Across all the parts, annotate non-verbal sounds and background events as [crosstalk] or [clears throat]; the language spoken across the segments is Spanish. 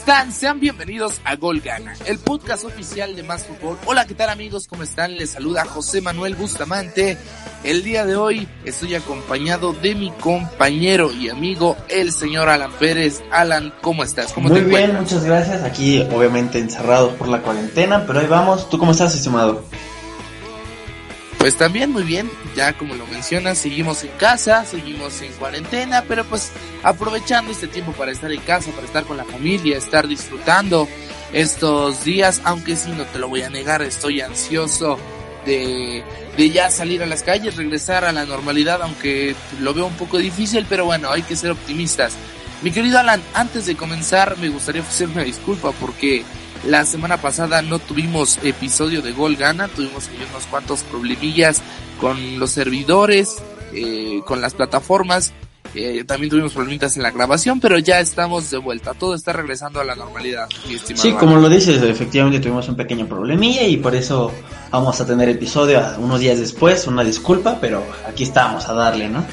están? Sean bienvenidos a Gol Gana, el podcast oficial de Más Fútbol. Hola, ¿qué tal amigos? ¿Cómo están? Les saluda José Manuel Bustamante. El día de hoy estoy acompañado de mi compañero y amigo, el señor Alan Pérez. Alan, ¿cómo estás? ¿Cómo Muy bien, muchas gracias. Aquí obviamente encerrados por la cuarentena, pero ahí vamos. ¿Tú cómo estás, estimado? Pues también muy bien, ya como lo mencionas, seguimos en casa, seguimos en cuarentena, pero pues aprovechando este tiempo para estar en casa, para estar con la familia, estar disfrutando estos días, aunque sí, no te lo voy a negar, estoy ansioso de, de ya salir a las calles, regresar a la normalidad, aunque lo veo un poco difícil, pero bueno, hay que ser optimistas. Mi querido Alan, antes de comenzar me gustaría ofrecer una disculpa porque la semana pasada no tuvimos episodio de Gol Gana, tuvimos unos cuantos problemillas con los servidores, eh, con las plataformas. Eh, también tuvimos problemitas en la grabación, pero ya estamos de vuelta. Todo está regresando a la normalidad, mi estimado. Sí, como lo dices, efectivamente tuvimos un pequeño problemilla y por eso vamos a tener episodio unos días después. Una disculpa, pero aquí estamos a darle, ¿no?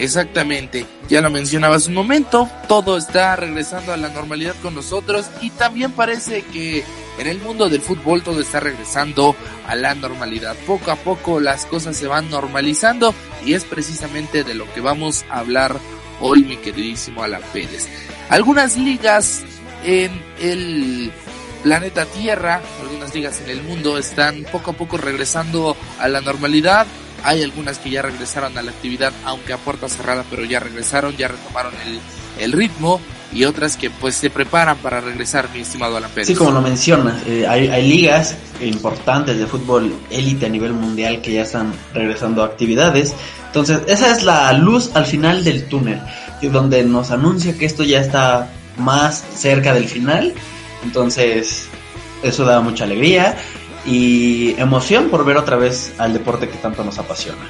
Exactamente, ya lo mencionaba hace un momento, todo está regresando a la normalidad con nosotros y también parece que en el mundo del fútbol todo está regresando a la normalidad. Poco a poco las cosas se van normalizando y es precisamente de lo que vamos a hablar hoy, mi queridísimo Alan Pérez. Algunas ligas en el planeta Tierra, algunas ligas en el mundo están poco a poco regresando a la normalidad hay algunas que ya regresaron a la actividad, aunque a puerta cerrada, pero ya regresaron, ya retomaron el, el ritmo y otras que pues se preparan para regresar, mi estimado Alan Pérez. Sí, como lo mencionas, eh, hay, hay, ligas importantes de fútbol élite a nivel mundial que ya están regresando a actividades. Entonces, esa es la luz al final del túnel, donde nos anuncia que esto ya está más cerca del final. Entonces, eso da mucha alegría y emoción por ver otra vez al deporte que tanto nos apasiona.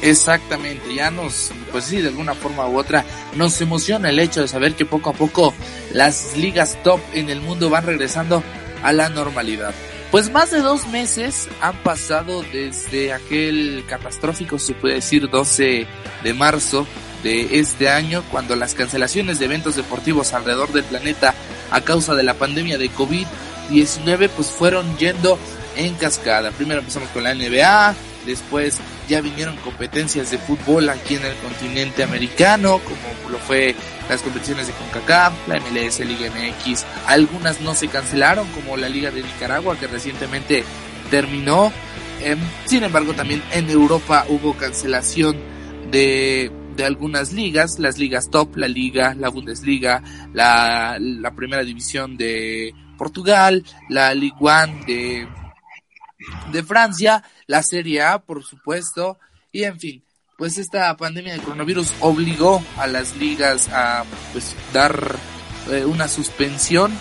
Exactamente, ya nos, pues sí, de alguna forma u otra, nos emociona el hecho de saber que poco a poco las ligas top en el mundo van regresando a la normalidad. Pues más de dos meses han pasado desde aquel catastrófico, se puede decir, 12 de marzo de este año, cuando las cancelaciones de eventos deportivos alrededor del planeta a causa de la pandemia de COVID 19 pues fueron yendo en cascada. Primero empezamos con la NBA, después ya vinieron competencias de fútbol aquí en el continente americano, como lo fue las competiciones de CONCACAF, la MLS, Liga MX. Algunas no se cancelaron, como la Liga de Nicaragua, que recientemente terminó. Em, sin embargo, también en Europa hubo cancelación de, de algunas ligas, las ligas top, la Liga, la Bundesliga, la, la primera división de Portugal, la Ligue 1 de, de Francia, la Serie A, por supuesto, y en fin, pues esta pandemia de coronavirus obligó a las ligas a pues dar eh, una suspensión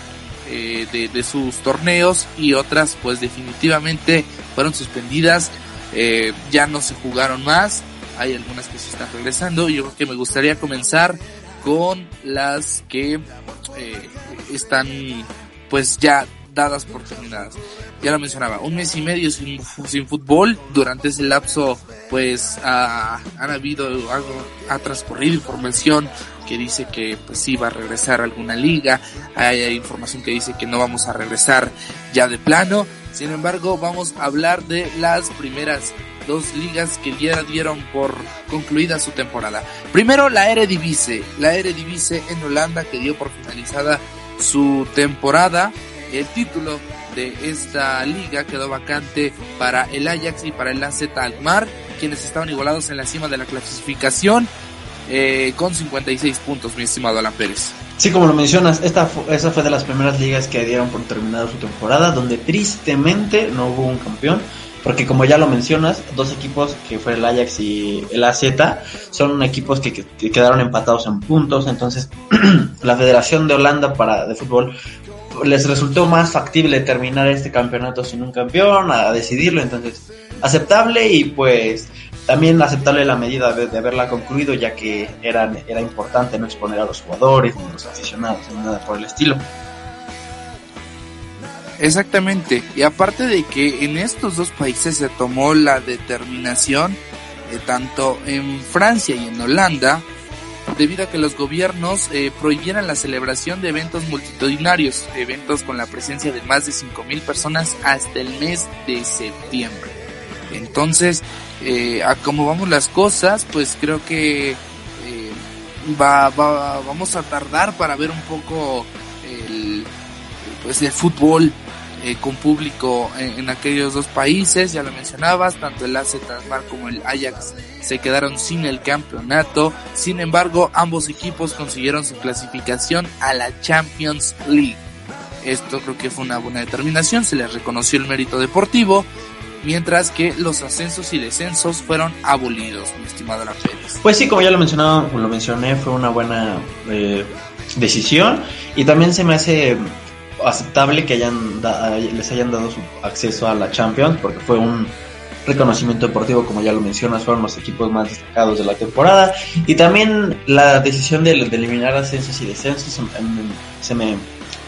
eh, de, de, sus torneos y otras pues definitivamente fueron suspendidas, eh, ya no se jugaron más, hay algunas que se están regresando, yo creo que me gustaría comenzar con las que están pues ya dadas por terminadas. Ya lo mencionaba, un mes y medio sin, sin fútbol. Durante ese lapso, pues ha, han habido algo, ha transcurrido información que dice que pues sí va a regresar a alguna liga. Hay, hay información que dice que no vamos a regresar ya de plano. Sin embargo, vamos a hablar de las primeras dos ligas que ya dieron por concluida su temporada. Primero la Eredivisie, la Eredivisie en Holanda que dio por finalizada su temporada. El título de esta liga quedó vacante para el Ajax y para el AZ Alkmaar, quienes estaban igualados en la cima de la clasificación eh, con 56 puntos, mi estimado Alan Pérez. Sí, como lo mencionas, esta esa fue de las primeras ligas que dieron por terminada su temporada, donde tristemente no hubo un campeón porque como ya lo mencionas, dos equipos que fue el Ajax y el AZ son equipos que, que quedaron empatados en puntos, entonces [clears throat] la Federación de Holanda para de fútbol les resultó más factible terminar este campeonato sin un campeón, a decidirlo, entonces aceptable y pues también aceptable la medida de, de haberla concluido ya que era, era importante no exponer a los jugadores ni a los aficionados, ni nada por el estilo. Exactamente. Y aparte de que en estos dos países se tomó la determinación, de tanto en Francia y en Holanda, debido a que los gobiernos eh, prohibieran la celebración de eventos multitudinarios, eventos con la presencia de más de 5.000 personas hasta el mes de septiembre. Entonces, eh, a cómo vamos las cosas, pues creo que eh, va, va, vamos a tardar para ver un poco el, pues el fútbol eh, con público en, aquellos dos países, ya lo mencionabas, tanto el AZ Alkmaar como el Ajax se quedaron sin el campeonato, sin embargo ambos equipos consiguieron su clasificación a la Champions League. Esto creo que fue una buena determinación, se les reconoció el mérito deportivo, mientras que los ascensos y descensos fueron abolidos, mi estimado Pérez. Pues sí, como ya lo mencionaba, lo mencioné, fue una buena eh, decisión y también se me hace aceptable que hayan les hayan dado su acceso a la Champions porque fue un reconocimiento deportivo como ya lo mencionas fueron los equipos más destacados de la temporada. Y también la decisión de, eliminar ascensos y descensos se, me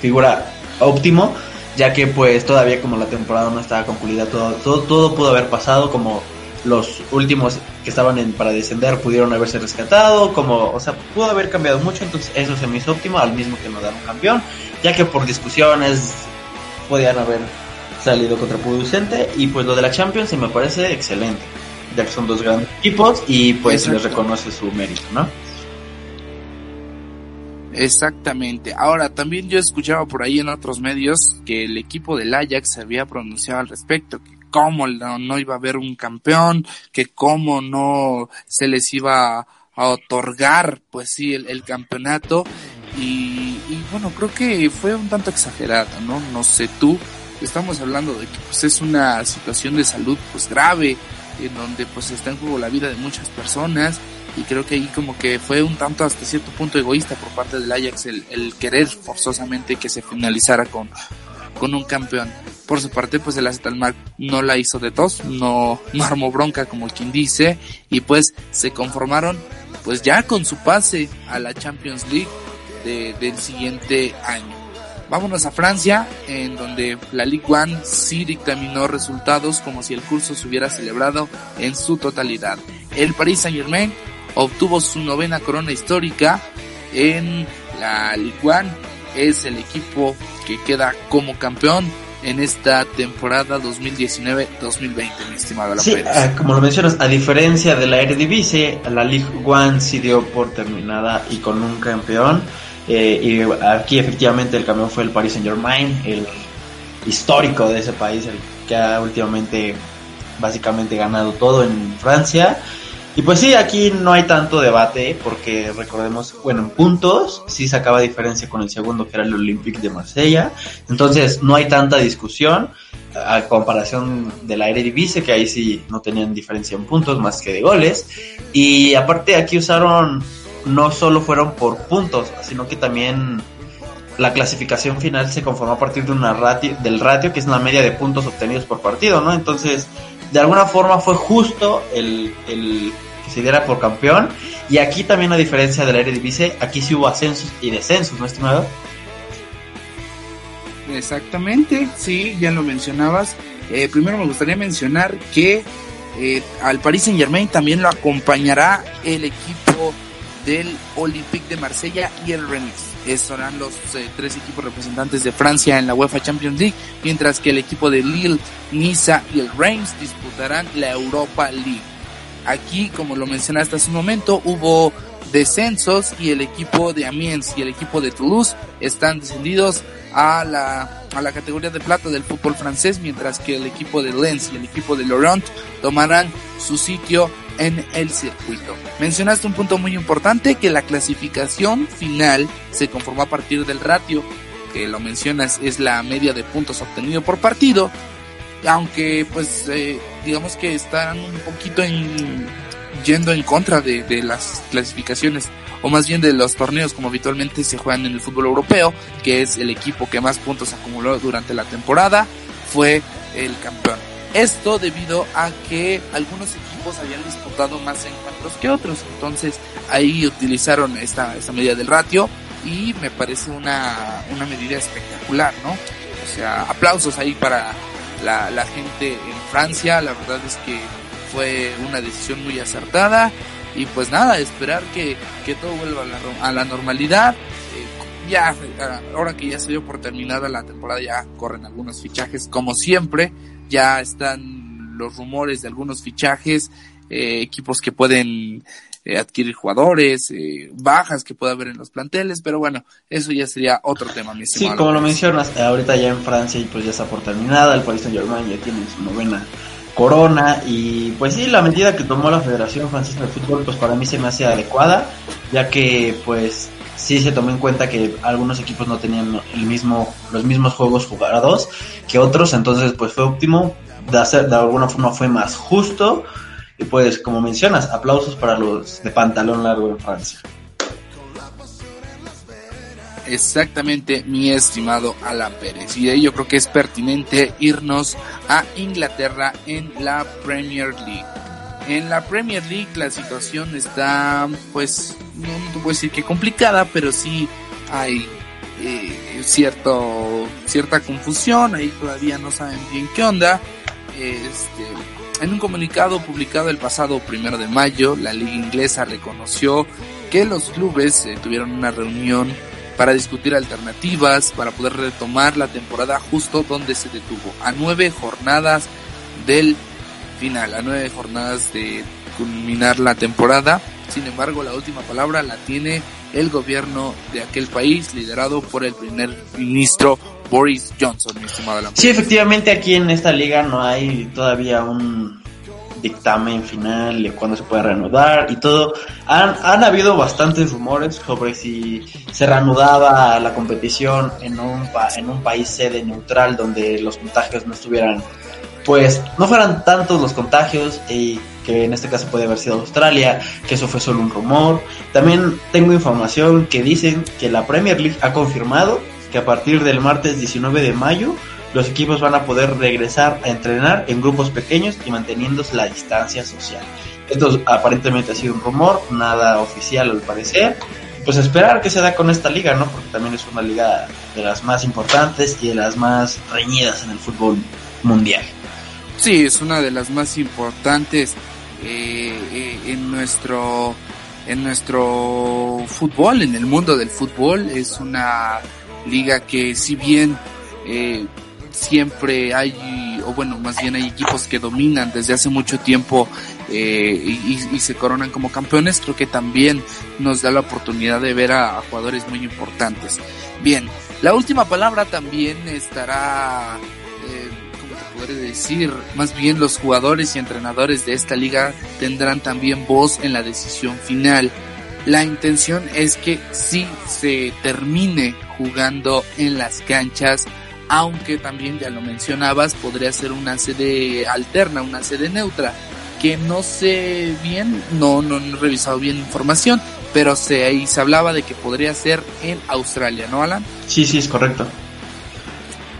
figura óptimo ya que pues todavía como la temporada no estaba concluida todo todo, todo pudo haber pasado como los últimos que estaban en, para descender pudieron haberse rescatado, como, o sea, pudo haber cambiado mucho, entonces eso se me hizo óptimo, al mismo que no dar un campeón, ya que por discusiones podían haber salido contraproducente, y pues lo de la Champions se me parece excelente, ya que son dos grandes equipos y pues se les reconoce su mérito, ¿no? Exactamente. Ahora, también yo escuchaba por ahí en otros medios que el equipo del Ajax se había pronunciado al respecto, que cómo no, iba a haber un campeón, que cómo no se les iba a, otorgar, pues sí, el, campeonato. Y, bueno, creo que fue un tanto exagerado, ¿no? No sé tú, estamos hablando de que pues es una situación de salud pues grave, en donde pues está en juego la vida de muchas personas y creo que ahí como que fue un tanto hasta cierto punto egoísta por parte del Ajax el, el querer forzosamente que se finalizara con, con un campeón. Por su parte, pues el AZ no la hizo de tos, no, no armó bronca como quien dice, y pues se conformaron pues ya con su pase a la Champions League del siguiente año. Vámonos a Francia, en donde la Ligue 1 sí dictaminó resultados como si el curso se hubiera celebrado en su totalidad. El Paris Saint Germain obtuvo su novena corona histórica en la Ligue 1. Es el equipo que queda como campeón en esta temporada 2019-2020, mi estimado Sí, ah, como lo mencionas, a diferencia de la Eredivisie, la Ligue 1 sí dio por terminada y con un campeón. Eh, y aquí efectivamente el campeón fue el Paris Saint Germain, el histórico de ese país, el que ha últimamente básicamente ganado todo en Francia. Y pues sí, aquí no hay tanto debate porque recordemos, bueno, en puntos sí sacaba diferencia con el segundo que era el Olympique de Marsella. Entonces no hay tanta discusión a comparación de la Eredivisie que ahí sí no tenían diferencia en puntos más que de goles. Y aparte aquí usaron, no solo fueron por puntos, sino que también la clasificación final se conformó a partir de una ratio, del ratio que es una media de puntos obtenidos por partido, ¿no? Entonces de alguna forma fue justo el, el que se diera por campeón. Y aquí también a diferencia del Eredivisie, aquí sí hubo ascensos y descensos, ¿no, estimado? Exactamente, sí, ya lo mencionabas. Eh, primero me gustaría mencionar que eh, al Paris Saint Germain también lo acompañará el equipo del Olympique de Marsella y el Rennes. Serán los eh, tres equipos representantes de Francia en la UEFA Champions League, mientras que el equipo de Lille, Niza y el Reims disputarán la Europa League. Aquí, como lo mencionaste hace un momento, hubo descensos y el equipo de Amiens y el equipo de Toulouse están descendidos a la, a la categoría de plata del fútbol francés, mientras que el equipo de Lens y el equipo de Laurent tomarán su sitio en el circuito. Mencionaste un punto muy importante que la clasificación final se conformó a partir del ratio, que lo mencionas es la media de puntos obtenido por partido, aunque pues eh, digamos que están un poquito en, yendo en contra de, de las clasificaciones o más bien de los torneos como habitualmente se juegan en el fútbol europeo, que es el equipo que más puntos acumuló durante la temporada, fue el campeón. Esto debido a que algunos equipos habían disputado más encuentros que otros. Entonces ahí utilizaron esta, esta medida del ratio y me parece una, una medida espectacular, ¿no? O sea, aplausos ahí para la, gente en Francia. La verdad es que fue una decisión muy acertada Y pues nada, esperar que, que todo vuelva a la, a la normalidad. Eh, ya, ahora que ya se dio por terminada la temporada, ya corren algunos fichajes, como siempre. Ya están los rumores de algunos fichajes, eh, equipos que pueden eh, adquirir jugadores, eh, bajas que pueda haber en los planteles, pero bueno, eso ya sería otro tema, mi Sí, como lo mencionas, ahorita ya en Francia y pues ya está por terminada, el país de Germain ya tiene su novena corona y pues sí, la medida que tomó la Federación Francesa de Fútbol pues para mí se me hace adecuada, ya que pues sí se tomó en cuenta que algunos equipos no tenían el mismo, los mismos juegos jugados que otros, entonces pues fue óptimo, de, hacer, de alguna forma fue más justo y pues, como mencionas, aplausos para los de pantalón largo en Francia. Exactamente, mi estimado Alan Pérez. Y de ahí yo creo que es pertinente irnos a Inglaterra en la Premier League. En la Premier League la situación está, pues, no, te puedo decir que complicada, pero sí hay eh, cierto, cierta confusión. Ahí todavía no saben bien qué onda. Este, en un comunicado publicado el pasado primero de mayo, la liga inglesa reconoció que los clubes eh, tuvieron una reunión para discutir alternativas para poder retomar la temporada justo donde se detuvo, a nueve jornadas del final, a nueve jornadas de culminar la temporada. Sin embargo, la última palabra la tiene el gobierno de aquel país, liderado por el primer ministro Boris Johnson, mi estimado Sí, efectivamente aquí en esta liga no hay todavía un dictamen final de cuándo se puede reanudar y todo. Han, han habido bastantes rumores sobre si se reanudaba la competición en un, en un país sede neutral donde los contagios no estuvieran, pues no fueran tantos los contagios y que en este caso puede haber sido Australia, que eso fue solo un rumor. También tengo información que dicen que la Premier League ha confirmado que a partir del martes 19 de mayo los equipos van a poder regresar a entrenar en grupos pequeños y manteniendo la distancia social. Esto aparentemente ha sido un rumor, nada oficial al parecer. Pues esperar que se da con esta liga, ¿no? Porque también es una liga de las más importantes y de las más reñidas en el fútbol mundial. Sí, es una de las más importantes eh, eh, en nuestro en nuestro fútbol, en el mundo del fútbol. Es una liga que si bien eh, siempre hay, o bueno, más bien hay equipos que dominan desde hace mucho tiempo eh, y, se coronan como campeones, creo que también nos da la oportunidad de ver a, jugadores muy importantes. Bien, la última palabra también estará, eh, podré decir? Más bien los jugadores y entrenadores de esta liga tendrán también voz en la decisión final. La intención es que si se termine jugando en las canchas, aunque también ya lo mencionabas, podría ser una sede alterna, una sede neutra, que no sé bien, no, no he revisado bien información, pero se, ahí se hablaba de que podría ser en Australia, ¿no, Alan? Sí, sí, es correcto.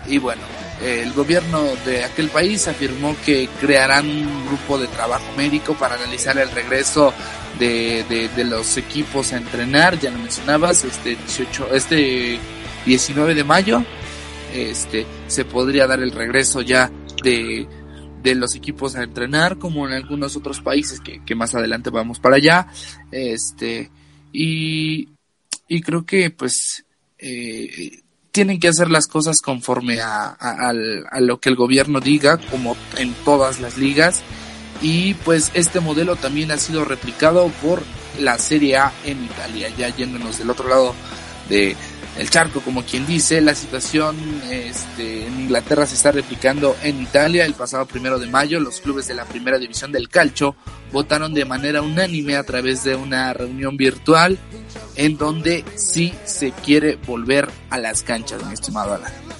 Y bueno, el gobierno de aquel país afirmó que crearán un grupo de trabajo médico para analizar el regreso de, de, de los equipos a entrenar, ya lo mencionabas, este 18, este 19 de mayo este, se podría dar el regreso ya de, de los equipos a entrenar, como en algunos otros países que, que más adelante vamos para allá. Este, y, y creo que pues eh, tienen que hacer las cosas conforme a, a, a, lo que el gobierno diga, como en todas las ligas. Y pues este modelo también ha sido replicado por la Serie A en Italia, ya yéndonos del otro lado de, el charco, como quien dice. La situación este, en Inglaterra se está replicando en Italia. El pasado primero de mayo, los clubes de la primera división del calcio votaron de manera unánime a través de una reunión virtual en donde sí se quiere volver a las canchas, mi estimado Alan.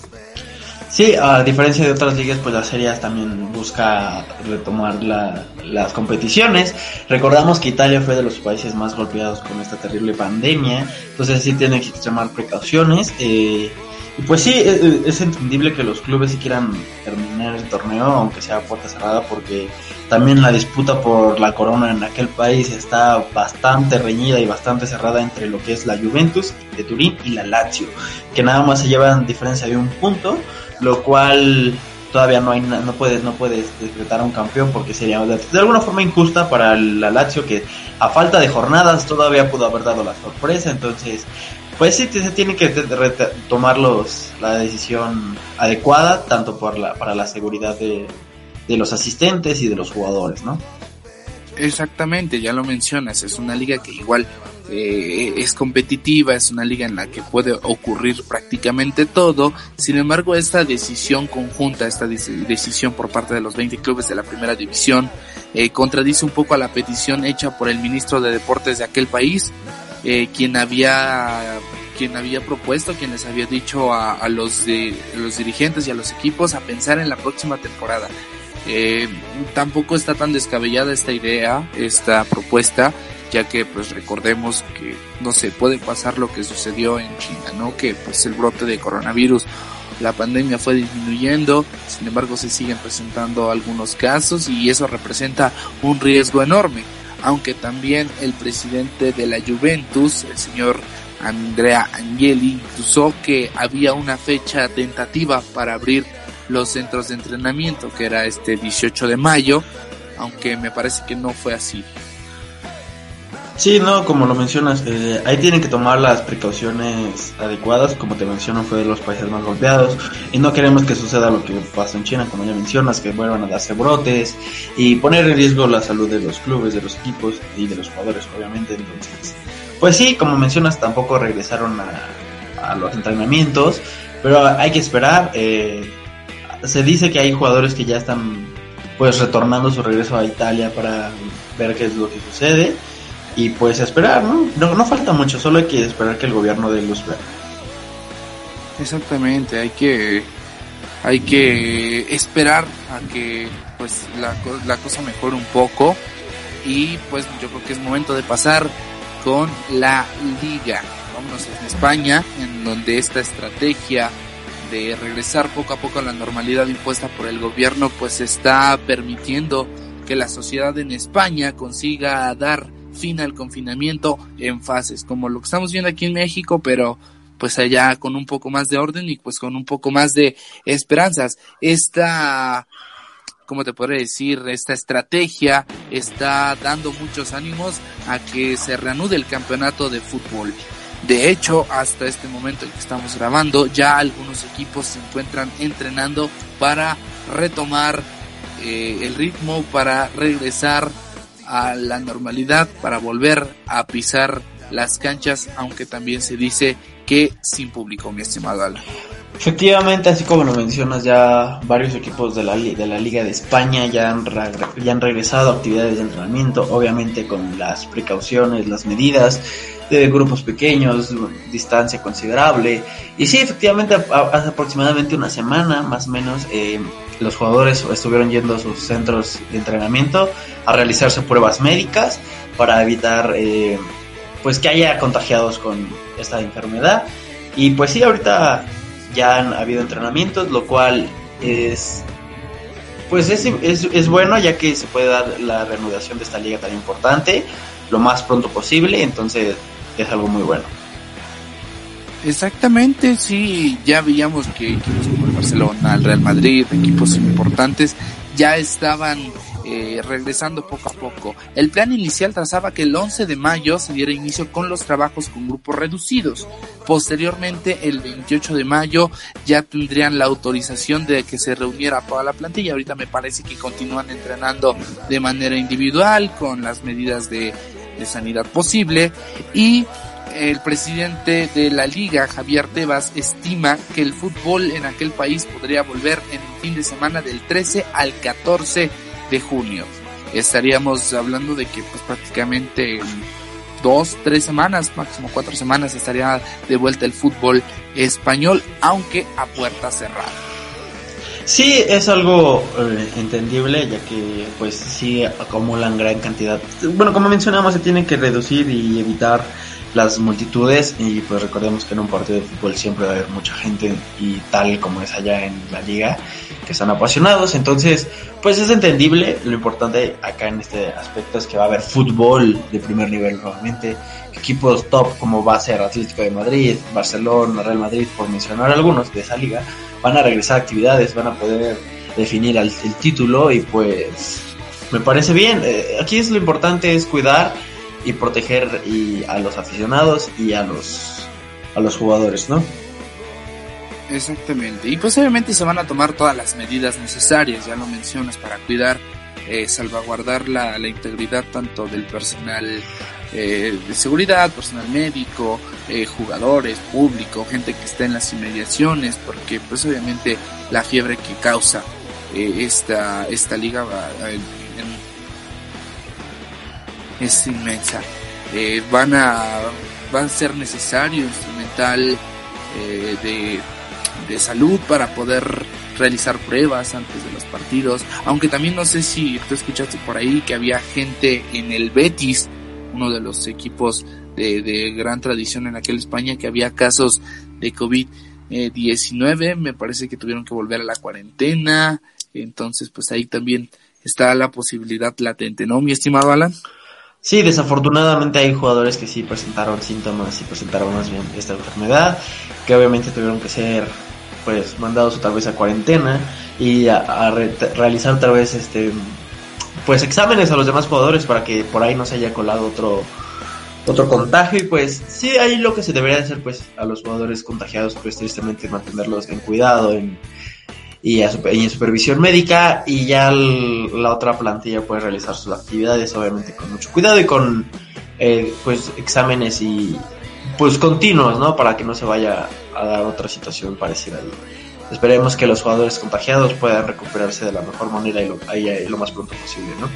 Sí, a diferencia de otras ligas, pues la Serie también busca retomar la, las competiciones. Recordamos que Italia fue de los países más golpeados con esta terrible pandemia, entonces sí tienen que tomar precauciones. Eh, pues sí, es, es, entendible que los clubes sí quieran terminar el torneo, aunque sea puerta cerrada, porque también la disputa por la corona en aquel país está bastante reñida y bastante cerrada entre lo que es la Juventus de Turín y la Lazio, que nada más se llevan diferencia de un punto lo cual todavía no hay no puedes no puedes decretar a un campeón porque sería de, alguna forma injusta para la Lazio que a falta de jornadas todavía pudo haber dado la sorpresa entonces pues sí se tiene que tomar los la decisión adecuada tanto por la para la seguridad de, de los asistentes y de los jugadores no exactamente ya lo mencionas es una liga que igual eh, es competitiva, es una liga en la que puede ocurrir prácticamente todo. Sin embargo, esta decisión conjunta, esta decisión por parte de los 20 clubes de la primera división, eh, contradice un poco a la petición hecha por el ministro de Deportes de aquel país, eh, quien había quien había propuesto, quien les había dicho a, los, de, los dirigentes y a los equipos a pensar en la próxima temporada. tampoco está tan descabellada esta idea, esta propuesta, ya que pues recordemos que no se puede pasar lo que sucedió en China, ¿no? Que pues el brote de coronavirus, la pandemia fue disminuyendo, sin embargo se siguen presentando algunos casos y eso representa un riesgo enorme, aunque también el presidente de la Juventus, el señor Andrea Angeli, incluso que había una fecha tentativa para abrir los centros de entrenamiento, que era este 18 de mayo, aunque me parece que no fue así. Sí, no, como lo mencionas, eh, ahí tienen que tomar las precauciones adecuadas, como te menciono, fue de los países más golpeados, y no queremos que suceda lo que pasó en China, como ya mencionas, que vuelvan a darse brotes y poner en riesgo la salud de los clubes, de los equipos y de los jugadores, obviamente. Entonces, pues sí, como mencionas, tampoco regresaron a, los entrenamientos, pero hay que esperar. Eh, se dice que hay jugadores que ya están pues retornando su regreso a Italia para ver qué es lo que sucede y pues esperar, ¿no? ¿no? No falta mucho, solo hay que esperar que el gobierno dé luz verde. Exactamente, hay que hay que esperar a que pues la, la cosa mejore un poco y pues yo creo que es momento de pasar con la liga. Vámonos en España, en donde esta estrategia de regresar poco a poco a la normalidad impuesta por el gobierno pues está permitiendo que la sociedad en España consiga dar fin al confinamiento en fases, como lo que estamos viendo aquí en México, pero pues allá con un poco más de orden y pues con un poco más de esperanzas. Esta, ¿cómo te podré decir? Esta estrategia está dando muchos ánimos a que se reanude el campeonato de fútbol. De hecho, hasta este momento en que estamos grabando, ya algunos equipos se encuentran entrenando para retomar eh, el ritmo, para regresar a la normalidad para volver a pisar las canchas, aunque también se dice que sin público, mi estimado Alan. Efectivamente, así como lo mencionas, ya varios equipos de la, de la Liga de España ya han, ya han regresado a actividades de entrenamiento, obviamente con las precauciones, las medidas de grupos pequeños, distancia considerable. Y sí, efectivamente, hace aproximadamente una semana, más o menos, eh, los jugadores estuvieron yendo a sus centros de entrenamiento a realizarse pruebas médicas para evitar eh, pues que haya contagiados con esta enfermedad y pues sí ahorita ya han habido entrenamientos lo cual es pues es, es, es bueno ya que se puede dar la reanudación de esta liga tan importante lo más pronto posible entonces es algo muy bueno Exactamente, sí, ya veíamos que equipos como el Barcelona, el Real Madrid, equipos importantes, ya estaban eh, regresando poco a poco. El plan inicial trazaba que el 11 de mayo se diera inicio con los trabajos con grupos reducidos. Posteriormente, el 28 de mayo ya tendrían la autorización de que se reuniera toda la plantilla. Ahorita me parece que continúan entrenando de manera individual con las medidas de, de sanidad posible y el presidente de la liga, Javier Tebas, estima que el fútbol en aquel país podría volver en el fin de semana del 13 al 14 de junio. Estaríamos hablando de que pues prácticamente dos, tres semanas, máximo cuatro semanas estaría de vuelta el fútbol español, aunque a puerta cerrada. Sí, es algo eh, entendible, ya que pues sí acumulan gran cantidad. Bueno, como mencionamos, se tiene que reducir y evitar las multitudes y pues recordemos que en un partido de fútbol siempre va a haber mucha gente y tal como es allá en la liga que están apasionados. Entonces pues es entendible. Lo importante acá en este aspecto es que va a haber fútbol de primer nivel nuevamente equipos top como va a ser Atlético de Madrid Barcelona Real Madrid por mencionar algunos de esa liga van a regresar a actividades van a poder definir el, título y pues me parece bien. Eh, aquí es lo importante es cuidar y proteger y a los aficionados y a los a los jugadores, ¿no? Exactamente. Y pues obviamente se van a tomar todas las medidas necesarias, ya lo mencionas, para cuidar, eh, salvaguardar la, integridad tanto del personal eh, de seguridad, personal médico, eh, jugadores, público, gente que está en las inmediaciones, porque pues obviamente la fiebre que causa esta, esta liga es inmensa. van a van a ser necesario instrumental de de salud para poder realizar pruebas antes de los partidos. Aunque también no sé si tú escuchaste por ahí que había gente en el Betis, uno de los equipos de, gran tradición en aquel España, que había casos de COVID-19. Me parece que tuvieron que volver a la cuarentena. Entonces, pues ahí también está la posibilidad latente, ¿no, mi estimado Alan? Sí, desafortunadamente hay jugadores que sí presentaron síntomas y presentaron más bien esta enfermedad, que obviamente tuvieron que ser pues mandados otra vez a cuarentena y a, realizar otra vez este pues exámenes a los demás jugadores para que por ahí no se haya colado otro otro contagio. Y pues sí ahí lo que se debería hacer pues a los jugadores contagiados pues tristemente mantenerlos en cuidado en, y, en supervisión médica y ya la otra plantilla puede realizar sus actividades obviamente con mucho cuidado y con eh, pues exámenes y pues continuos no para que no se vaya a dar otra situación parecida. Esperemos que los jugadores contagiados puedan recuperarse de la mejor manera y lo, lo más pronto posible, ¿no?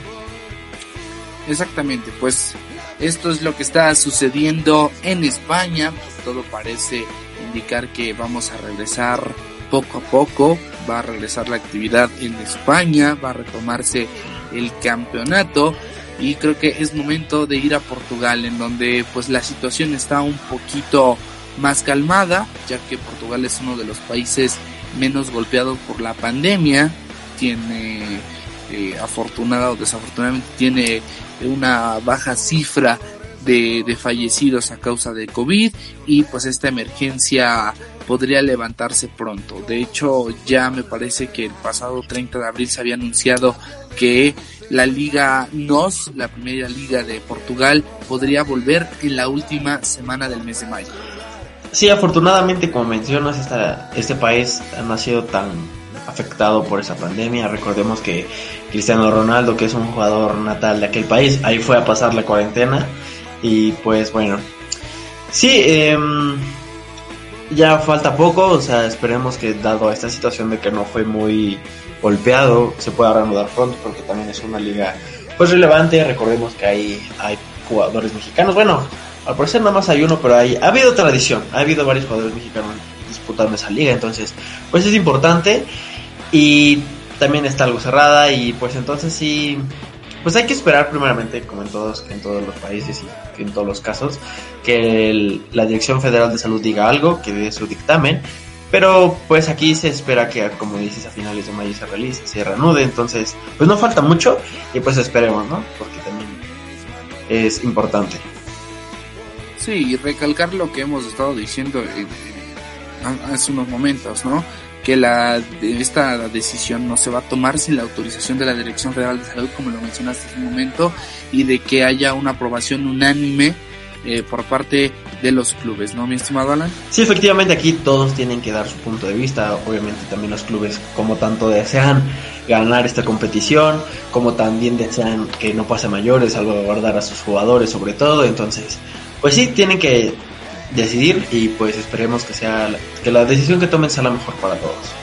Exactamente, pues esto es lo que está sucediendo en España. Todo parece indicar que vamos a regresar poco a poco. Va a regresar la actividad en España, va a retomarse el campeonato y creo que es momento de ir a Portugal en donde pues la situación está un poquito más calmada, ya que Portugal es uno de los países menos golpeados por la pandemia, tiene eh, afortunada o desafortunadamente tiene una baja cifra de, de, fallecidos a causa de COVID y pues esta emergencia podría levantarse pronto. De hecho, ya me parece que el pasado 30 de abril se había anunciado que la Liga NOS, la primera liga de Portugal, podría volver en la última semana del mes de mayo. Sí, afortunadamente, como mencionas, este país no ha sido tan afectado por esa pandemia. Recordemos que Cristiano Ronaldo, que es un jugador natal de aquel país, ahí fue a pasar la cuarentena. Y pues bueno, sí, em, ya falta poco, o sea, esperemos que dado esta situación de que no fue muy golpeado, se pueda reanudar pronto, porque también es una liga pues relevante. Recordemos que hay, hay jugadores mexicanos, bueno, al parecer nada más hay uno, pero hay, ha habido tradición, ha habido varios jugadores mexicanos disputando esa liga, entonces pues es importante. Y también está algo cerrada y pues entonces sí, pues hay que esperar primeramente, como en todos, en todos los países y en todos los casos, que la Dirección Federal de Salud diga algo, que dé su dictamen, pero pues aquí se espera que, como dices, a finales de mayo se realice, se reanude, entonces pues no falta mucho y pues esperemos, ¿no? Porque también es importante. Sí, y recalcar lo que hemos estado diciendo hace unos momentos, ¿no? Que la, esta decisión no se va a tomar sin la autorización de la Dirección Federal de Salud, como lo mencionaste hace un momento, y de que haya una aprobación unánime eh, por parte de los clubes, ¿no, mi estimado Alan? Sí, efectivamente aquí todos tienen que dar su punto de vista, obviamente también los clubes como tanto desean ganar esta competición, como también desean que no pase mayores, salvaguardar a sus jugadores sobre todo, entonces pues sí, tienen que decidir y pues esperemos que sea que la decisión que tomen sea la mejor para todos.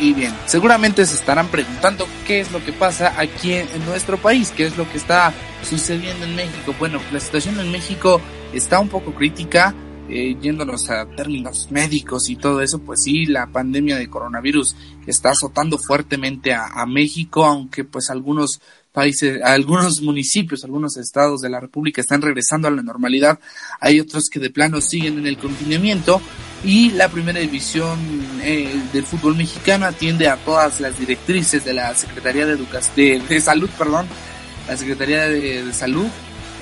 Y bien, seguramente se estarán preguntando qué es lo que pasa aquí en, nuestro país, qué es lo que está sucediendo en México. Bueno, la situación en México está un poco crítica, eh, yéndonos a términos médicos y todo eso, pues sí, la pandemia de coronavirus está azotando fuertemente a, a México, aunque pues algunos países, algunos municipios, algunos estados de la República están regresando a la normalidad, hay otros que de plano siguen en el confinamiento. Y la primera división eh, del fútbol mexicano atiende a todas las directrices de la Secretaría de Educación, de, Salud, perdón, la Secretaría de, Salud,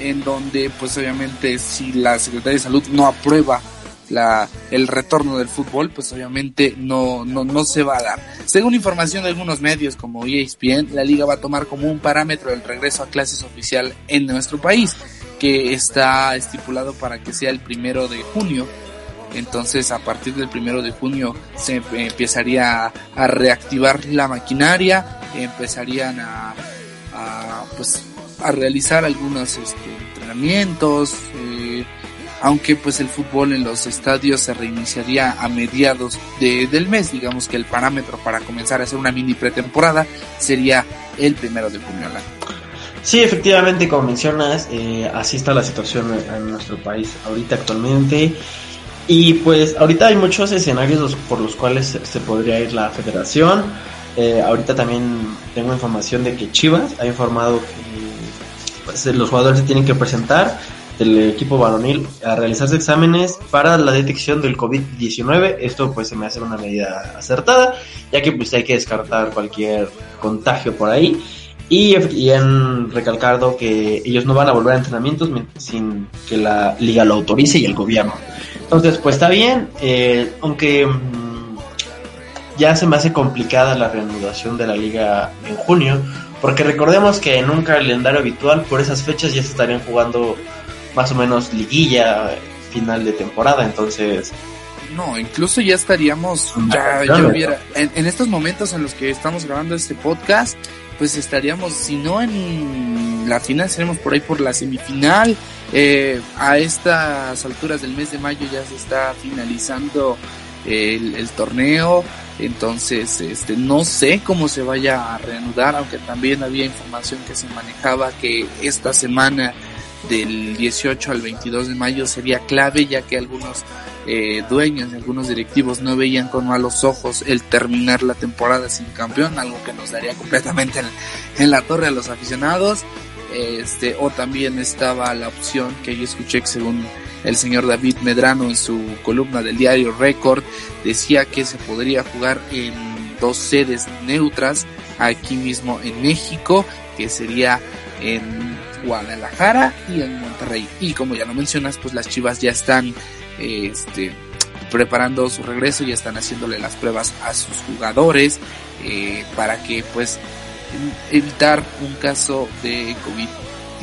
en donde pues obviamente si la Secretaría de Salud no aprueba la, el retorno del fútbol, pues obviamente no, no, no se va a dar. Según información de algunos medios como ESPN, la liga va a tomar como un parámetro el regreso a clases oficial en nuestro país, que está estipulado para que sea el primero de junio. Entonces, a partir del primero de junio se empezaría a reactivar la maquinaria, empezarían a, pues a realizar algunos este, entrenamientos, eh, aunque pues el fútbol en los estadios se reiniciaría a mediados de, del mes, digamos que el parámetro para comenzar a hacer una mini pretemporada sería el primero de junio. Sí, efectivamente, como mencionas, eh, así está la situación en nuestro país ahorita actualmente. Y pues ahorita hay muchos escenarios por los cuales se podría ir la federación. Eh, ahorita también tengo información de que Chivas ha informado que pues, los jugadores se tienen que presentar del equipo varonil a realizarse exámenes para la detección del COVID-19. Esto pues se me hace una medida acertada, ya que pues hay que descartar cualquier contagio por ahí. Y, han recalcado que ellos no van a volver a entrenamientos sin que la liga lo autorice y el gobierno. Entonces pues está bien, eh, aunque mm, ya se me hace complicada la reanudación de la liga en junio, porque recordemos que en un calendario habitual por esas fechas ya se estarían jugando más o menos liguilla, final de temporada, entonces... No, incluso ya estaríamos, ya, ya hubiera, en, estos momentos en los que estamos grabando este podcast, pues estaríamos, si no en la final, seremos por ahí por la semifinal. Eh, a estas alturas del mes de mayo ya se está finalizando el, el, torneo, entonces este no sé cómo se vaya a reanudar, aunque también había información que se manejaba que esta semana del 18 al 22 de mayo sería clave ya que algunos eh, dueños algunos directivos no veían con malos ojos el terminar la temporada sin campeón, algo que nos daría completamente en, la torre a los aficionados. Este, o también estaba la opción que yo escuché que según el señor David Medrano en su columna del diario Record decía que se podría jugar en dos sedes neutras aquí mismo en México, que sería en Guadalajara y en Monterrey. Y como ya lo mencionas, pues las Chivas ya están este, preparando su regreso, ya están haciéndole las pruebas a sus jugadores eh, para que pues evitar un caso de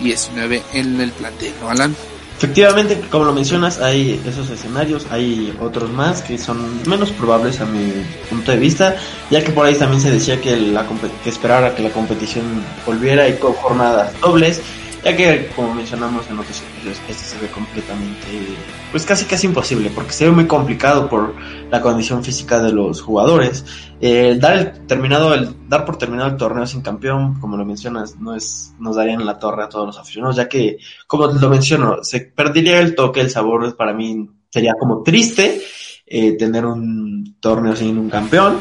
COVID-19 en el plantel, ¿no, Alan? Efectivamente, como lo mencionas, hay esos escenarios, hay otros más que son menos probables a mi punto de vista, ya que por ahí también se decía que, la, que esperara que la competición volviera y con jornadas dobles ya que como mencionamos en otros episodios este se ve completamente pues casi casi imposible porque se ve muy complicado por la condición física de los jugadores. El dar el terminado el dar por terminado el torneo sin campeón como lo mencionas no es nos darían la torre a todos los aficionados ya que como lo menciono se perdería el toque el sabor para mí sería como triste eh, tener un torneo sin un campeón.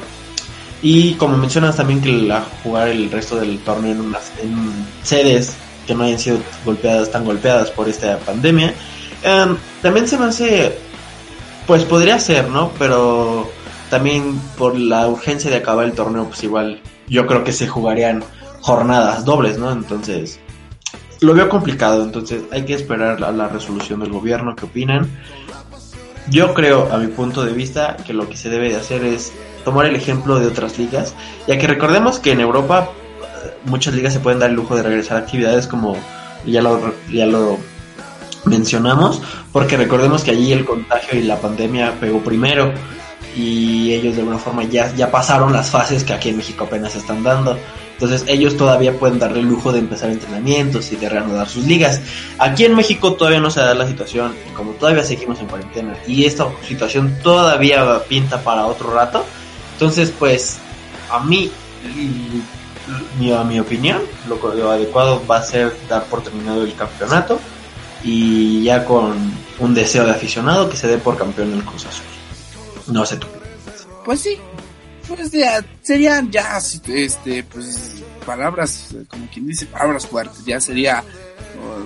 Y como mencionas también que la, jugar el resto del torneo en unas en sedes que no hayan sido golpeadas tan golpeadas por esta pandemia. Em, también se me hace, pues podría ser, ¿no? Pero también por la urgencia de acabar el torneo, pues igual yo creo que se jugarían jornadas dobles, ¿no? Entonces, lo veo complicado, entonces hay que esperar a la resolución del gobierno, ¿qué opinan? Yo creo, a mi punto de vista, que lo que se debe de hacer es tomar el ejemplo de otras ligas, ya que recordemos que en Europa muchas ligas se pueden dar el lujo de regresar a actividades como ya lo, ya lo mencionamos, porque recordemos que allí el contagio y la pandemia pegó primero y ellos de alguna forma ya, ya pasaron las fases que aquí en México apenas están dando. Entonces ellos todavía pueden darle el lujo de empezar entrenamientos y de reanudar sus ligas. Aquí en México todavía no se da la situación como todavía seguimos en cuarentena y esta situación todavía pinta para otro rato, entonces pues a mí mi, a mi opinión, lo, adecuado va a ser dar por terminado el campeonato y ya con un deseo de aficionado que se dé por campeón el Cruz Azul. No sé tú. Pues sí, pues ya serían ya este pues palabras como quien dice palabras fuertes, ya sería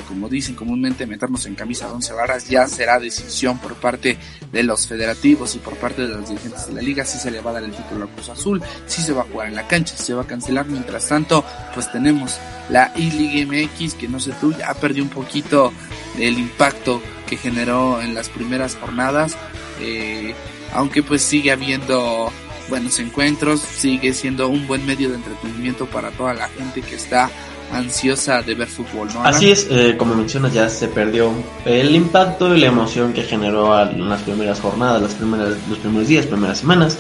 como dicen comúnmente, meternos en camisa de once varas, ya será decisión por parte de los federativos y por parte de los dirigentes de la liga si se le va a dar el título a Cruz Azul, si se va a jugar en la cancha, si se va a cancelar. Mientras tanto, pues tenemos la I-Liga MX, que no sé tú, ya perdió un poquito el impacto que generó en las primeras jornadas, Eh, aunque pues sigue habiendo buenos encuentros, sigue siendo un buen medio de entretenimiento para toda la gente que está ansiosa de ver fútbol, ¿no? Así es, eh, como mencionas, ya se perdió el impacto y la emoción que generó en las primeras jornadas, las primeras, los primeros días, primeras semanas.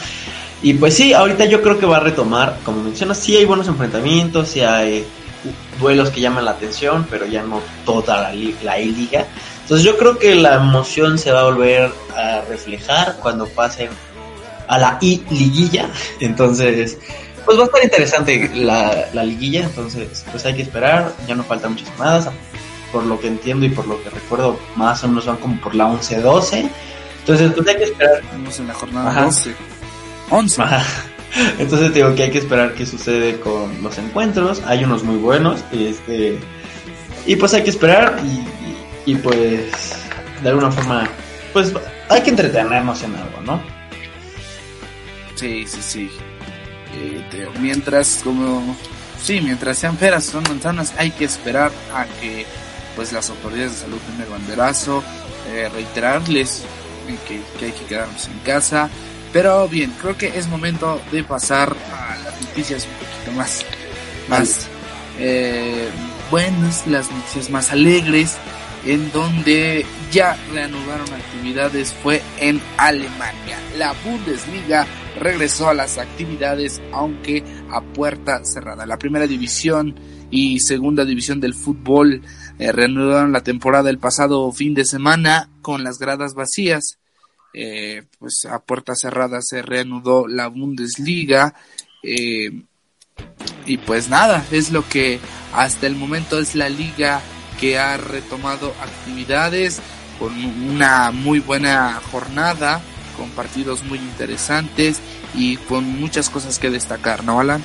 Y pues sí, ahorita yo creo que va a retomar, como mencionas, sí hay buenos enfrentamientos, sí hay duelos que llaman la atención, pero ya no toda la, la liga. Entonces yo creo que la emoción se va a volver a reflejar cuando pasen a la I liguilla. Entonces, pues va a estar interesante la, la liguilla. Entonces, pues hay que esperar. Ya no faltan muchas llamadas. Por lo que entiendo y por lo que recuerdo, más o menos van como por la 11-12. Entonces, pues hay que esperar. Estamos en la jornada 12. 11. Entonces digo que hay que esperar qué sucede con los encuentros. Hay unos muy buenos. Este, y pues hay que esperar y, y, pues de alguna forma pues hay que entretenernos en algo, ¿no? Sí, sí, sí. Eh, mientras como sí, mientras sean peras son manzanas, hay que esperar a que pues las autoridades de salud den el banderazo, eh, reiterarles que, que hay que quedarnos en casa, pero bien, creo que es momento de pasar a las noticias un poquito más, más eh, buenas, las noticias más alegres, en donde ya reanudaron actividades fue en Alemania. La Bundesliga regresó a las actividades, aunque a puerta cerrada. La primera división y segunda división del fútbol eh, reanudaron la temporada el pasado fin de semana con las gradas vacías eh, pues a puerta cerrada se reanudó la Bundesliga eh, y pues nada, es lo que hasta el momento es la liga que ha retomado actividades con una muy buena jornada, con partidos muy interesantes y con muchas cosas que destacar, ¿no, Alan?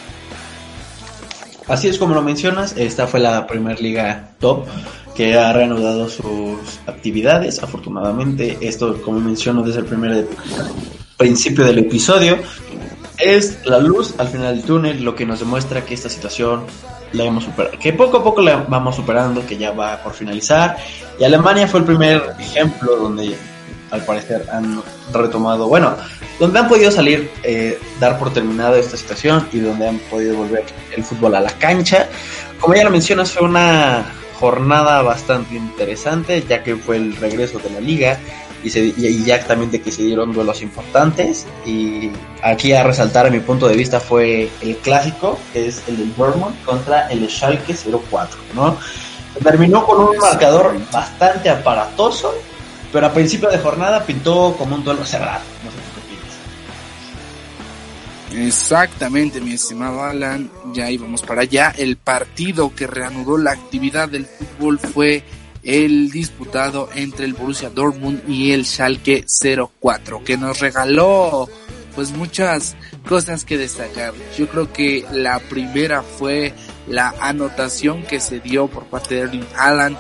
Así es como lo mencionas, esta fue la primera liga top que ha reanudado sus actividades. Afortunadamente, esto, como menciono desde el primer principio del episodio, es la luz al final del túnel, lo que nos demuestra que esta situación la hemos superado, que poco a poco la vamos superando, que ya va por finalizar. Y Alemania fue el primer ejemplo donde al parecer han retomado, bueno, donde han podido salir, eh, dar por terminada esta situación y donde han podido volver el fútbol a la cancha. Como ya lo mencionas, fue una jornada bastante interesante, ya que fue el regreso de la liga y, se, y también de que se dieron duelos importantes. Y aquí a resaltar, a mi punto de vista, fue el clásico, que es el del Dortmund contra el Schalke 04, ¿no? Terminó con un marcador bastante aparatoso, pero a principio de jornada pintó como un duelo cerrado. No sé Exactamente, mi estimado Alan, ya íbamos para allá. El partido que reanudó la actividad del fútbol fue el disputado entre el Borussia Dortmund y el Schalke 04, que nos regaló pues muchas cosas que destacar. Yo creo que la primera fue la anotación que se dio por parte de Erling Alan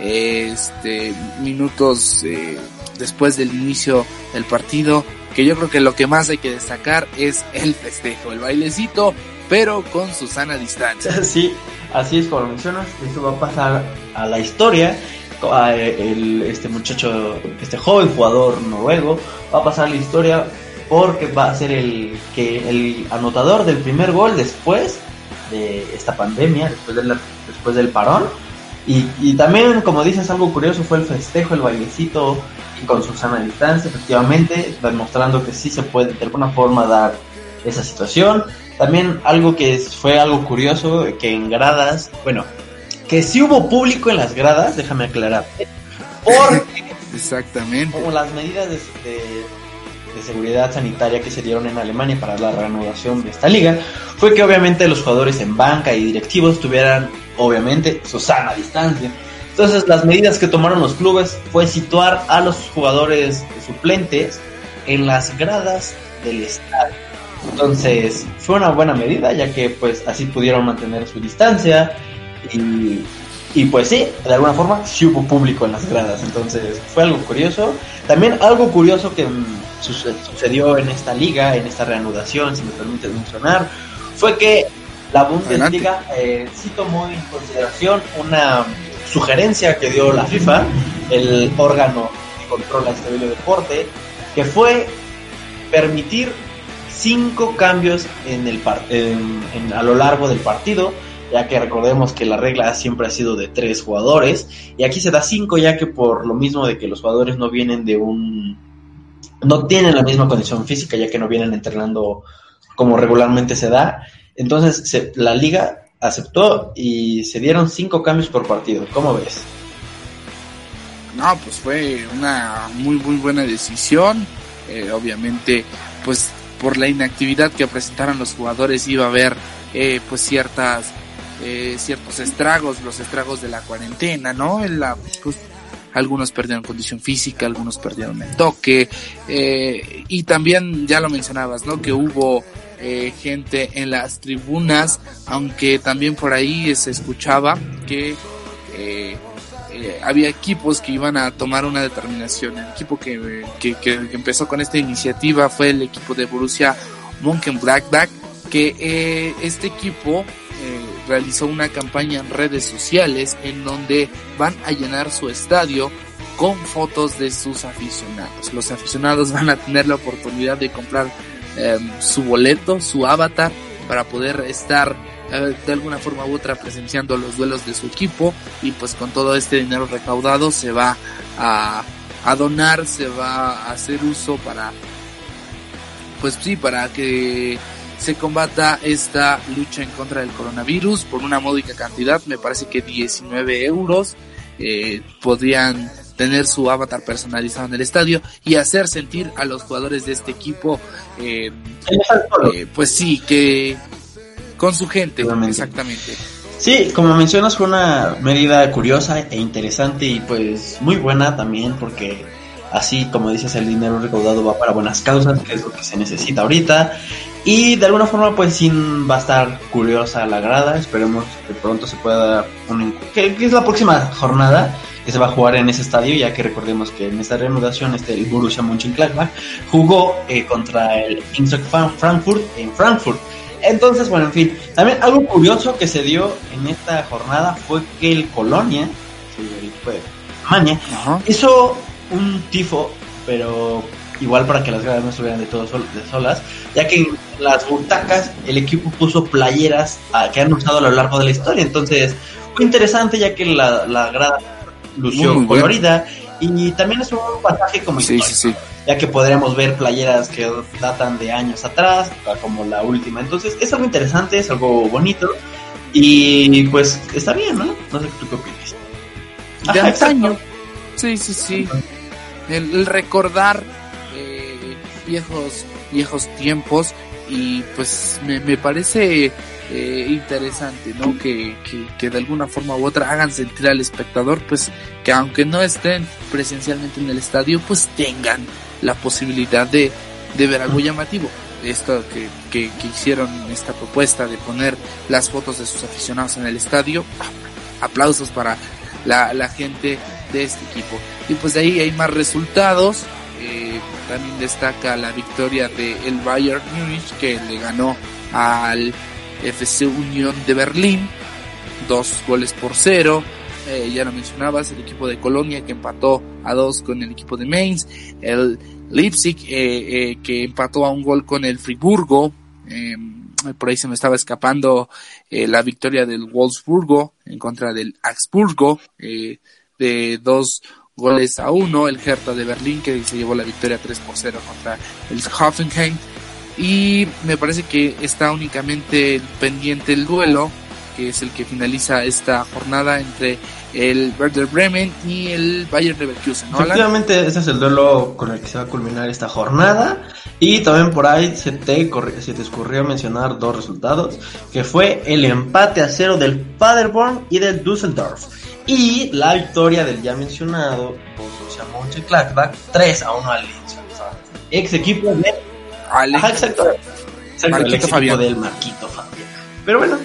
este minutos eh, después del inicio del partido que yo creo que lo que más hay que destacar es el festejo, el bailecito, pero con su sana distancia. [laughs] Sí, así es como lo mencionas, eso va a pasar a la historia. Este muchacho, este joven jugador noruego, va a pasar a la historia porque va a ser el que el anotador del primer gol después de esta pandemia, después, de después del parón. Y, y también, como dices, algo curioso fue el festejo, el bailecito con su sana distancia, efectivamente, demostrando que sí se puede de alguna forma dar esa situación. También algo que fue algo curioso, que en gradas, bueno, que sí hubo público en las gradas, déjame aclarar. Porque, [laughs] Exactamente. Como las medidas de, de, seguridad sanitaria que se dieron en Alemania para la reanudación de esta liga, fue que obviamente los jugadores en banca y directivos tuvieran, obviamente, su sana distancia. Entonces las medidas que tomaron los clubes fue situar a los jugadores suplentes en las gradas del estadio. Entonces fue una buena medida ya que pues así pudieron mantener su distancia y, y pues sí, de alguna forma sí hubo público en las gradas. Entonces fue algo curioso. También algo curioso que mm, sucedió en esta liga, en esta reanudación, si me permite mencionar, fue que la Bundesliga eh, sí tomó en consideración una sugerencia que dio la FIFA, el órgano que controla este bello deporte, que fue permitir cinco cambios en el a lo largo del partido, ya que recordemos que la regla siempre ha sido de tres jugadores, y aquí se da cinco ya que por lo mismo de que los jugadores no vienen de un... no tienen la misma condición física, ya que no vienen entrenando como regularmente se da, entonces la liga aceptó y se dieron cinco cambios por partido. ¿Cómo ves? No, pues fue una muy muy buena decisión. Eh, obviamente, pues por la inactividad que presentaron los jugadores iba a haber eh, pues ciertas eh, ciertos estragos, los estragos de la cuarentena, ¿no? En la, pues, algunos perdieron condición física, algunos perdieron el toque y también ya lo mencionabas, ¿no? Que hubo eh, gente en las tribunas, aunque también por ahí se escuchaba que eh, eh, había equipos que iban a tomar una determinación. El equipo que, empezó con esta iniciativa fue el equipo de Borussia Mönchengladbach, que este equipo realizó una campaña en redes sociales en donde van a llenar su estadio con fotos de sus aficionados. Los aficionados van a tener la oportunidad de comprar Em, su boleto, su avatar, para poder estar eh, de alguna forma u otra presenciando los duelos de su equipo y pues con todo este dinero recaudado se va a, a donar, se va a hacer uso para pues sí, para que se combata esta lucha en contra del coronavirus por una módica cantidad, me parece que 19 euros, eh, podrían tener su avatar personalizado en el estadio y hacer sentir a los jugadores de este equipo, eh, eh, pues sí, que con su gente, exactamente. Sí, como mencionas, fue una medida curiosa e interesante y pues muy buena también porque así como dices el dinero recaudado va para buenas causas, que es lo que se necesita ahorita y de alguna forma pues sin va a estar curiosa la grada, esperemos que pronto se pueda un que es la próxima jornada que se va a jugar en ese estadio, ya que recordemos que en esta reanudación este, el Borussia Mönchengladbach jugó eh, contra el Eintracht Frankfurt en Frankfurt. Entonces, bueno, en fin, también algo curioso que se dio en esta jornada fue que el Colonia, el equipo de Alemania, hizo un tifo, pero igual para que las gradas no estuvieran de todos de solas, ya que en las butacas el equipo puso playeras ah, que han usado a lo largo de la historia, entonces fue interesante ya que la, la grada lució colorida y también es un pasaje como sí, ya que podríamos ver playeras que datan de años atrás, como la última. Entonces es algo interesante, es algo bonito y pues está bien, ¿no? No sé tú qué opinas. De antaño. Sí, sí, sí. El, recordar eh, viejos viejos tiempos y pues me, me parece eh, interesante, ¿no? Que, que, de alguna forma u otra hagan sentir al espectador, pues que aunque no estén presencialmente en el estadio, pues tengan la posibilidad de, de ver algo llamativo. Esto que, que, hicieron esta propuesta de poner las fotos de sus aficionados en el estadio, aplausos para la, la gente de este equipo. Y pues de ahí hay más resultados. Eh, también destaca la victoria de el Bayern Munich que le ganó al FC Unión de Berlín, dos goles por cero. Eh, ya lo mencionabas, el equipo de Colonia que empató a dos con el equipo de Mainz, el Leipzig eh, eh, que empató a un gol con el Friburgo, por ahí se me estaba escapando la victoria del Wolfsburgo en contra del Augsburgo de dos goles a uno, el Hertha de Berlín que se llevó la victoria 3 por 0 contra el Hoffenheim. Y me parece que está únicamente pendiente el duelo, que es el que finaliza esta jornada entre el Werder Bremen y el Bayern Leverkusen. ¿no, Efectivamente, ese es el duelo con el que se va a culminar esta jornada. Y también por ahí se te, se te escurrió mencionar dos resultados, que fue el empate a cero del Paderborn y del Düsseldorf. Y la victoria del ya mencionado Borussia Mönchengladbach 3 a 1 al Linz. Ex equipo de exacto. el equipo del Marquito Fabián. Pero bueno,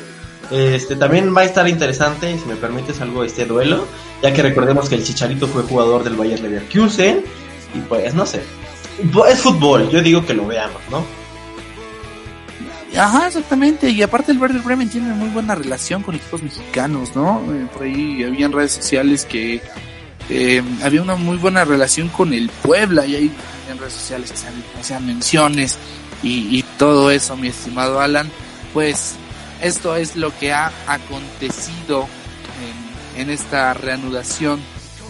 este también va a estar interesante, si me permites algo, este duelo, ya que recordemos que el Chicharito fue jugador del Bayern Leverkusen y pues no sé, es fútbol, yo digo que lo veamos, ¿no? Ajá, exactamente. Y aparte el Werder Bremen tiene muy buena relación con equipos mexicanos, ¿no? Eh, por ahí había en redes sociales que eh, había una muy buena relación con el Puebla y ahí en redes sociales que sean, menciones y, todo eso, mi estimado Alan, pues esto es lo que ha acontecido en, en esta reanudación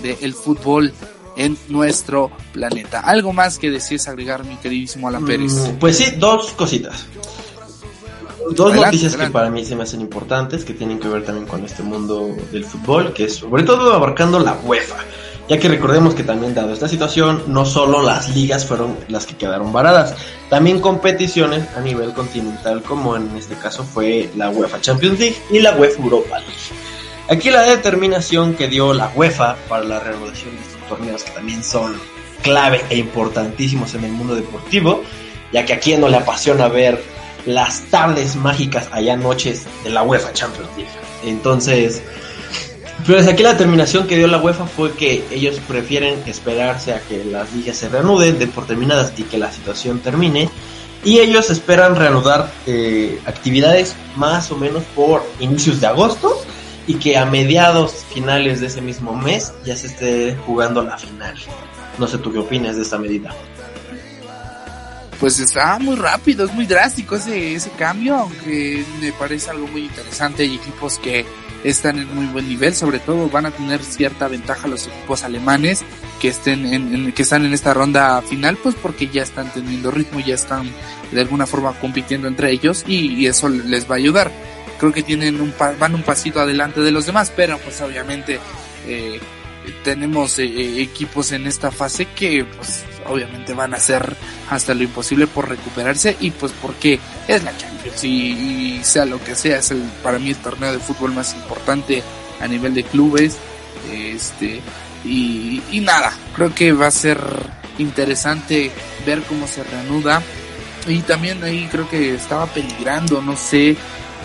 del fútbol en nuestro planeta. ¿Algo más que desees agregar, mi queridísimo Alan Pérez? Mm, pues sí, dos cositas. Dos noticias que para mí se me hacen importantes, que tienen que ver también con este mundo del fútbol, que es sobre todo abarcando la UEFA. Ya que recordemos que también dado esta situación, no solo las ligas fueron las que quedaron varadas, también competiciones a nivel continental, como en este caso fue la UEFA Champions League y la UEFA Europa League. Aquí la determinación que dio la UEFA para la reanudación de estos torneos que también son clave e importantísimos en el mundo deportivo, ya que a quien no le apasiona ver las tardes mágicas allá noches de la UEFA Champions League. Entonces, pues aquí la determinación que dio la UEFA fue que ellos prefieren esperarse a que las ligas se reanuden de por terminadas y que la situación termine. Y ellos esperan reanudar eh, actividades más o menos por inicios de agosto y que a mediados finales de ese mismo mes ya se esté jugando la final. No sé tú qué opinas de esta medida pues está muy rápido, es muy drástico ese, ese cambio, aunque me parece algo muy interesante. Hay equipos que están en muy buen nivel, sobre todo van a tener cierta ventaja los equipos alemanes que estén en, que están en esta ronda final, pues porque ya están teniendo ritmo, ya están de alguna forma compitiendo entre ellos y, eso les va a ayudar. Creo que tienen un van un pasito adelante de los demás, pero pues obviamente eh, tenemos eh, equipos en esta fase que pues obviamente van a hacer hasta lo imposible por recuperarse y pues porque es la Champions y, sea lo que sea, es el, para mí el torneo de fútbol más importante a nivel de clubes. Este, y, y nada, creo que va a ser interesante ver cómo se reanuda. Y también ahí creo que estaba peligrando, no sé,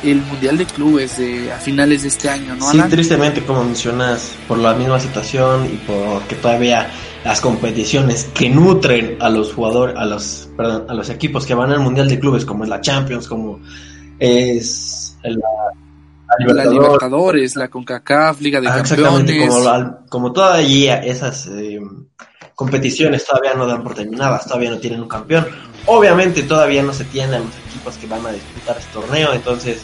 el Mundial de Clubes de, a finales de este año, ¿no? Sí, tristemente, como mencionas, por la misma situación y porque todavía las competiciones que nutren a los jugadores, a los, perdón, a los equipos que van al Mundial de Clubes, como es la Champions, como es la, Libertadores, la CONCACAF, Liga de ah, Campeones. Exactamente, como, como todavía esas eh, competiciones todavía no dan por terminadas, todavía no tienen un campeón. Obviamente todavía no se tienen los equipos que van a disputar este torneo, entonces,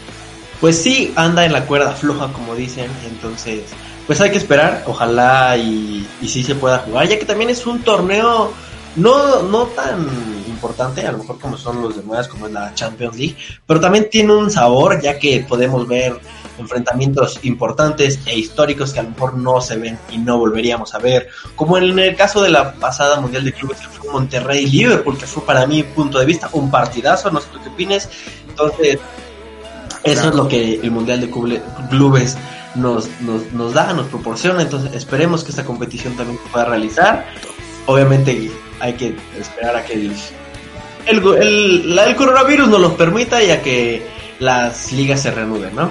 pues sí anda en la cuerda floja, como dicen, entonces pues hay que esperar, ojalá y, y sí se pueda jugar, ya que también es un torneo no, no tan importante, a lo mejor como son los demás, como es la Champions League, pero también tiene un sabor, ya que podemos ver enfrentamientos importantes e históricos que a lo mejor no se ven y no volveríamos a ver, como en el caso de la pasada Mundial de Clubes que fue Monterrey y Liverpool, que fue para mi punto de vista un partidazo, no sé tú qué opines, entonces eso es lo que el Mundial de Clubes nos, nos, nos da, nos proporciona. Entonces esperemos que esta competición también se pueda realizar. Obviamente hay que esperar a que el, el, el, coronavirus nos lo permita y a que las ligas se reanuden, ¿no?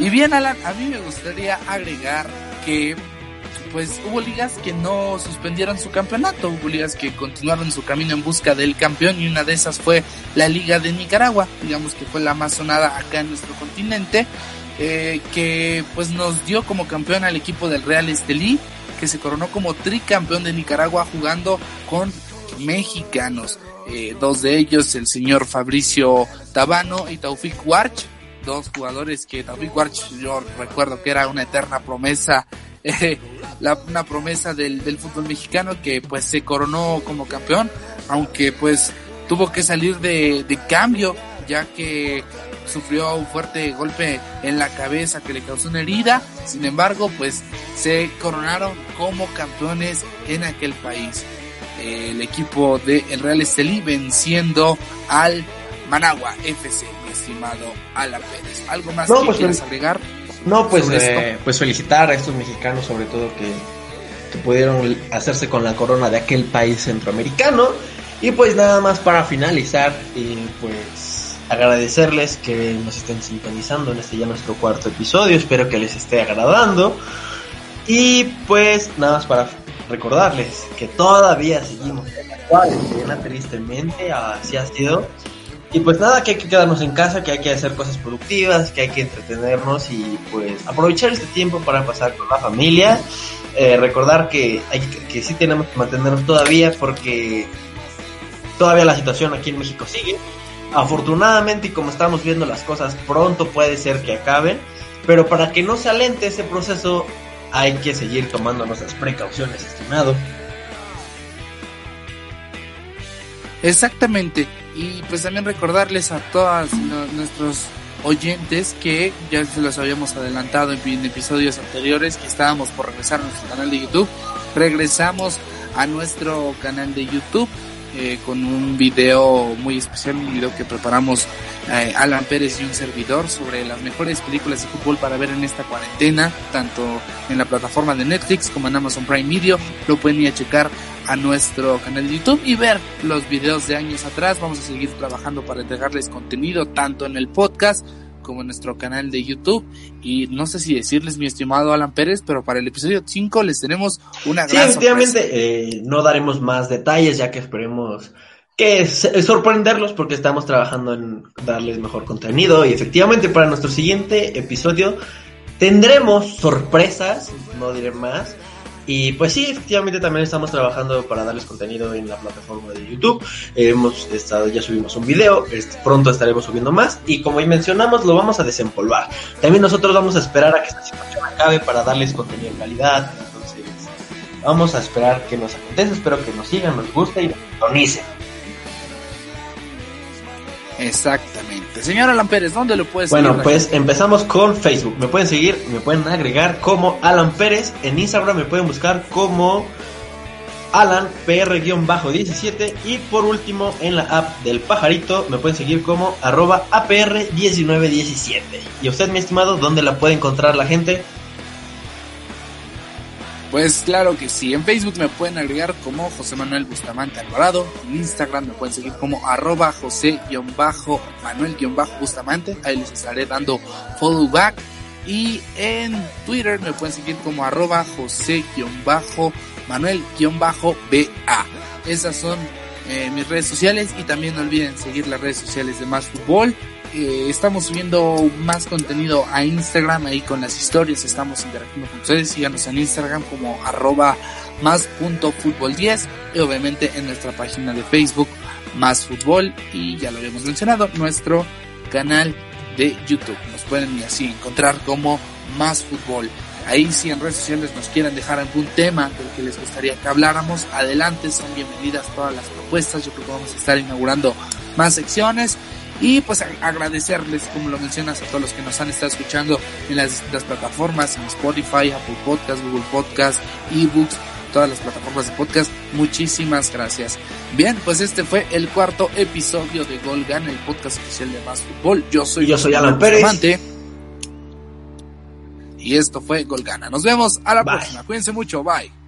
Y bien, Alan, a mí me gustaría agregar que pues hubo ligas que no suspendieron su campeonato, hubo ligas que continuaron su camino en busca del campeón y una de esas fue la Liga de Nicaragua, digamos que fue la más sonada acá en nuestro continente eh, que pues nos dio como campeón al equipo del Real Estelí, que se coronó como tricampeón de Nicaragua jugando con mexicanos. Eh, dos de ellos, el señor Fabricio Tabano y Taufik Warch, dos jugadores que Taufik Warch yo recuerdo que era una eterna promesa, [laughs] eh, la, una promesa del, del fútbol mexicano que pues se coronó como campeón, aunque pues tuvo que salir de, de cambio ya que sufrió un fuerte golpe en la cabeza que le causó una herida. Sin embargo, pues se coronaron como campeones en aquel país. El equipo de el Real Estelí venciendo al Managua FC, estimado Alan Pérez. ¿Algo más que pues, quieras agregar? No, pues, eh, pues felicitar a estos mexicanos, sobre todo que, que pudieron hacerse con la corona de aquel país centroamericano. Y pues nada más para finalizar, y pues agradecerles que nos estén sintonizando en este ya nuestro cuarto episodio. Espero que les esté agradando. Y pues nada más para recordarles que todavía seguimos en la cuarentena, tristemente, así ha sido. Y pues nada, que hay que quedarnos en casa, que hay que hacer cosas productivas, que hay que entretenernos y pues aprovechar este tiempo para pasar con la familia. Eh, recordar que, hay que, que sí tenemos que mantenernos todavía porque todavía la situación aquí en México sigue. Afortunadamente y como estamos viendo las cosas, pronto puede ser que acaben, pero para que no se alente ese proceso hay que seguir tomando nuestras precauciones, estimado. Exactamente. Y pues también recordarles a todos nuestros oyentes que ya se los habíamos adelantado en, episodios anteriores que estábamos por regresar a nuestro canal de YouTube. Regresamos a nuestro canal de YouTube eh, con un video muy especial, un video que preparamos eh, Alan Pérez y un servidor sobre las mejores películas de fútbol para ver en esta cuarentena, tanto en la plataforma de Netflix como en Amazon Prime Video. Lo pueden ir a checar a nuestro canal de YouTube y ver los videos de años atrás. Vamos a seguir trabajando para entregarles contenido tanto en el podcast como en nuestro canal de YouTube. Y no sé si decirles, mi estimado Alan Pérez, pero para el episodio 5 les tenemos una gran Sí, efectivamente, eh, no daremos más detalles ya que esperemos que sorprenderlos porque estamos trabajando en darles mejor contenido. Y efectivamente, para nuestro siguiente episodio tendremos sorpresas, no diré más. Y pues sí, efectivamente también estamos trabajando para darles contenido en la plataforma de YouTube. hemos estado, ya subimos un video, pronto estaremos subiendo más y como mencionamos, lo vamos a desempolvar. También nosotros vamos a esperar a que esta situación acabe para darles contenido de calidad. Entonces, vamos a esperar que nos acontezca, espero que nos sigan, nos guste y nos sintonicen. Exactamente. Señora Alan Pérez, ¿dónde lo puedes seguir? Bueno, pues empezamos con Facebook. Me pueden seguir, me pueden agregar como Alan Pérez. En Instagram me pueden buscar como Alan PR-17. Y por último, en la app del pajarito me pueden seguir como arroba APR1917. Y usted, mi estimado, ¿dónde la puede encontrar la gente? Pues claro que sí, en Facebook me pueden agregar como José Manuel Bustamante Alvarado, en Instagram me pueden seguir como arroba José-Manuel-Bustamante, ahí les estaré dando follow back y en Twitter me pueden seguir como arroba José-Manuel-BA. Esas son eh, mis redes sociales y también no olviden seguir las redes sociales de Más Fútbol eh, estamos subiendo más contenido a Instagram, ahí con las historias estamos interactuando con ustedes. Síganos en Instagram como arroba más punto fútbol 10 y obviamente en nuestra página de Facebook más fútbol y ya lo habíamos mencionado, nuestro canal de YouTube. Nos pueden así encontrar como más fútbol. Ahí si en redes sociales nos quieren dejar algún tema del que les gustaría que habláramos, adelante, son bienvenidas todas las propuestas. Yo creo que vamos a estar inaugurando más secciones. Y pues agradecerles, como lo mencionas, a todos los que nos han estado escuchando en las distintas plataformas, en Spotify, Apple Podcast, Google Podcast, eBooks, todas las plataformas de podcast. Muchísimas gracias. Bien, pues este fue el cuarto episodio de Gol el podcast oficial de Más Fútbol. Yo soy, Yo soy Alan Pérez. y esto fue Golgana. Nos vemos a la próxima. Cuídense mucho. Bye.